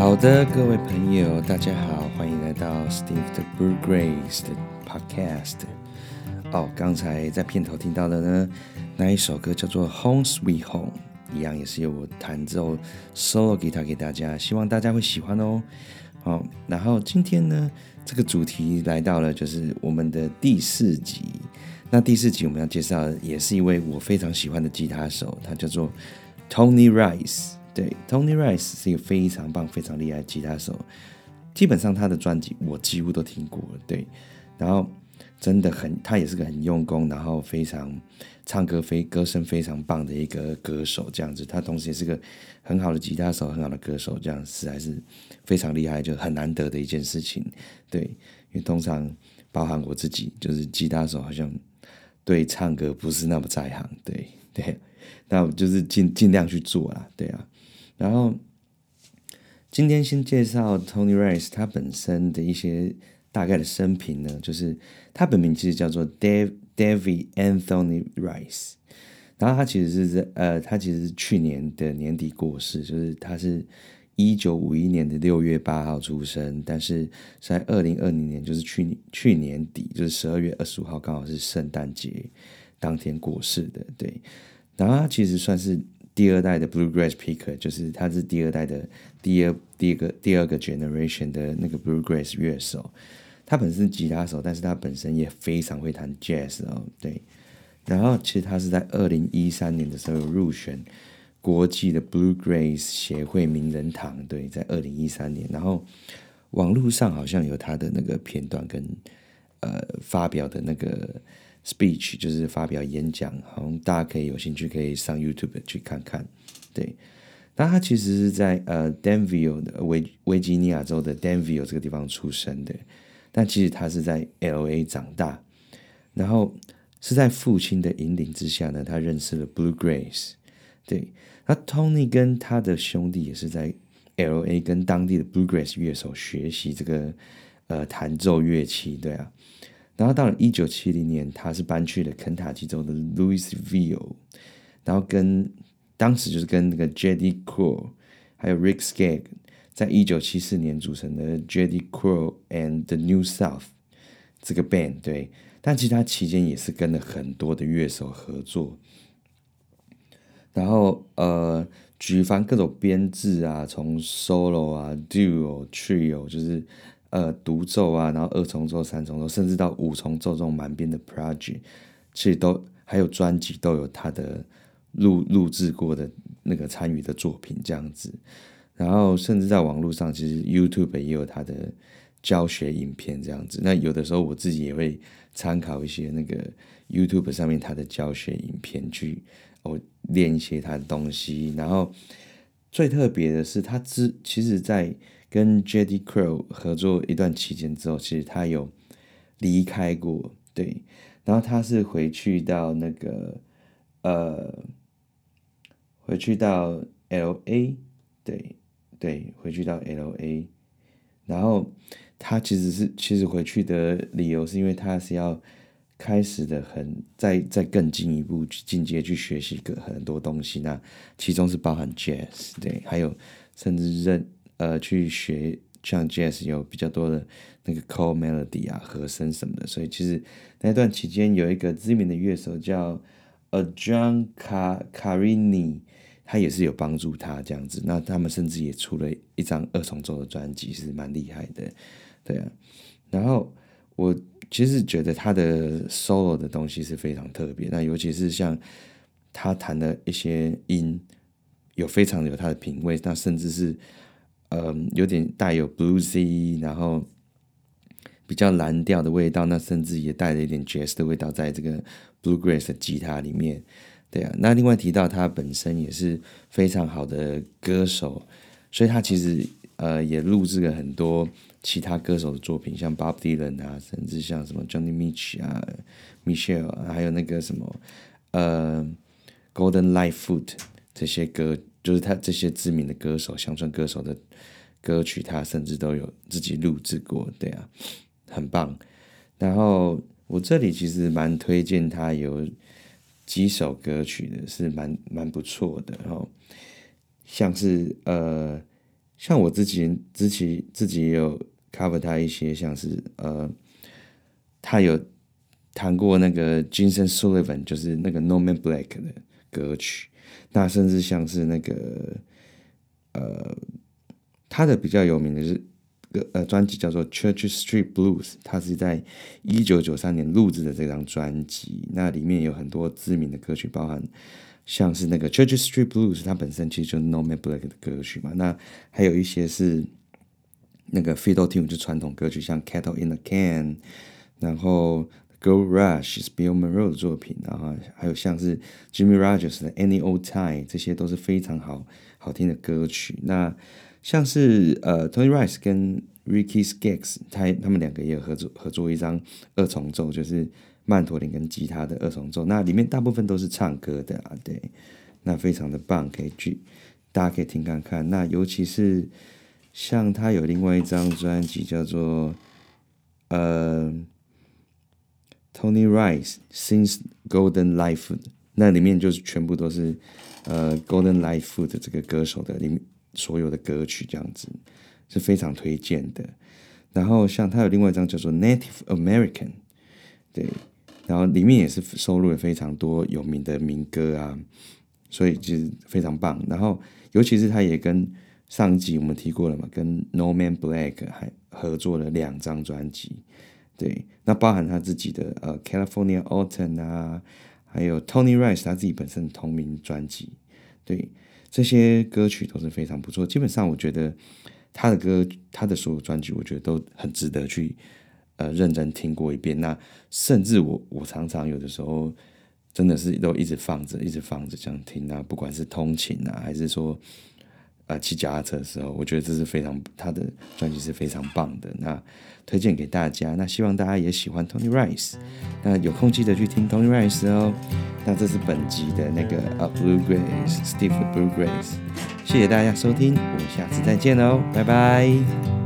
好的，各位朋友，大家好，欢迎来到 Steve 的 Bluegrass 的 Podcast。哦，刚才在片头听到的呢，那一首歌叫做《Home Sweet Home》，一样也是由我弹奏 solo guitar 给大家，希望大家会喜欢哦。好，然后今天呢，这个主题来到了就是我们的第四集。那第四集我们要介绍的也是一位我非常喜欢的吉他手，他叫做 Tony Rice。对，Tony Rice 是一个非常棒、非常厉害的吉他手。基本上他的专辑我几乎都听过了。对，然后真的很，他也是个很用功，然后非常唱歌非歌声非常棒的一个歌手。这样子，他同时也是个很好的吉他手、很好的歌手，这样实在是非常厉害，就很难得的一件事情。对，因为通常包含我自己，就是吉他手，好像对唱歌不是那么在行。对对，那我就是尽尽量去做啦。对啊。然后，今天先介绍 Tony Rice 他本身的一些大概的生平呢，就是他本名其实叫做 Dave David Anthony Rice，然后他其实是在呃，他其实是去年的年底过世，就是他是一九五一年的六月八号出生，但是在二零二零年，就是去年去年底，就是十二月二十五号，刚好是圣诞节当天过世的。对，然后他其实算是。第二代的 Bluegrass Picker 就是他是第二代的第二第二个第二个 generation 的那个 Bluegrass 乐手，他本身吉他手，但是他本身也非常会弹 Jazz 哦，对。然后其实他是在二零一三年的时候入选国际的 Bluegrass 协会名人堂，对，在二零一三年。然后网络上好像有他的那个片段跟呃发表的那个。Speech 就是发表演讲，好像大家可以有兴趣可以上 YouTube 去看看。对，那他其实是在呃 Danville 的维维吉尼亚州的 Danville 这个地方出生的，但其实他是在 LA 长大，然后是在父亲的引领之下呢，他认识了 Bluegrass。对，那 Tony 跟他的兄弟也是在 LA 跟当地的 Bluegrass 乐手学习这个呃弹奏乐器。对啊。然后到了一九七零年，他是搬去了肯塔基州的 Louisville，然后跟当时就是跟那个 Jeddy Quell 还有 Rick Skag，在一九七四年组成的 Jeddy Quell and the New South 这个 band 对，但其实他期间也是跟了很多的乐手合作，然后呃举凡各种编制啊，从 solo 啊 duo trio 就是。呃，独奏啊，然后二重奏、三重奏，甚至到五重奏这种满编的 project，其实都还有专辑都有他的录录制过的那个参与的作品这样子。然后甚至在网络上，其实 YouTube 也有他的教学影片这样子。那有的时候我自己也会参考一些那个 YouTube 上面他的教学影片去哦练一些他的东西。然后最特别的是，他之其实，在跟 Jeddy Quell 合作一段期间之后，其实他有离开过，对，然后他是回去到那个呃，回去到 LA，对对，回去到 LA，然后他其实是其实回去的理由是因为他是要开始的很再再更进一步去进阶去学习个很多东西，那其中是包含 Jazz，对，还有甚至认。呃，去学像 Jazz 有比较多的那个 Chord Melody 啊，和声什么的，所以其实那段期间有一个知名的乐手叫呃 John Carini，他也是有帮助他这样子。那他们甚至也出了一张二重奏的专辑，是蛮厉害的，对啊。然后我其实觉得他的 solo 的东西是非常特别，那尤其是像他弹的一些音，有非常有他的品味，那甚至是。嗯，有点带有 bluesy，然后比较蓝调的味道，那甚至也带了一点 jazz 的味道，在这个 bluegrass 的吉他里面，对啊。那另外提到他本身也是非常好的歌手，所以他其实呃也录制了很多其他歌手的作品，像 Bob Dylan 啊，甚至像什么 Johnny Mitch 啊、Michelle，还有那个什么呃 Golden Lightfoot 这些歌。就是他这些知名的歌手、乡村歌手的歌曲，他甚至都有自己录制过，对啊，很棒。然后我这里其实蛮推荐他有几首歌曲的，是蛮蛮不错的。然后像是呃像我之前之前自己也有 cover 他一些，像是呃，他有弹过那个 Jason Sullivan，就是那个 Norman Black 的歌曲。那甚至像是那个呃，他的比较有名的是个呃专辑叫做 Church Street Blues，他是在一九九三年录制的这张专辑。那里面有很多知名的歌曲，包含。像是那个 Church Street Blues，它本身其实就是 No Man Black 的歌曲嘛。那还有一些是那个 Fiddle Tune，就传统歌曲，像 Cattle in a Can，然后 Go Rush 是 Bill Monroe 的作品，然后还有像是 Jimmy Rogers 的 Any Old Time，这些都是非常好好听的歌曲。那像是呃 Tony Rice 跟 Ricky Skaggs，他他们两个也有合作合作一张二重奏，就是。曼陀林跟吉他的二重奏，那里面大部分都是唱歌的啊，对，那非常的棒，可以去，大家可以听看看。那尤其是像他有另外一张专辑叫做呃 Tony Rice Sings Golden Light Food，那里面就是全部都是呃 Golden Light Food 这个歌手的里面所有的歌曲，这样子是非常推荐的。然后像他有另外一张叫做 Native American，对。然后里面也是收录了非常多有名的民歌啊，所以其实非常棒。然后尤其是他也跟上一集我们提过了嘛，跟 No Man Black 还合作了两张专辑，对，那包含他自己的呃 California Autumn 啊，还有 Tony Rice 他自己本身同名专辑，对，这些歌曲都是非常不错。基本上我觉得他的歌，他的所有专辑，我觉得都很值得去。呃，认真听过一遍，那甚至我我常常有的时候真的是都一直放着，一直放着这样听啊，不管是通勤啊，还是说呃骑脚踏车的时候，我觉得这是非常他的专辑是非常棒的，那推荐给大家。那希望大家也喜欢 Tony Rice，那有空记得去听 Tony Rice 哦。那这是本集的那个呃 Bluegrass Steve Bluegrass，谢谢大家收听，我们下次再见喽，拜拜。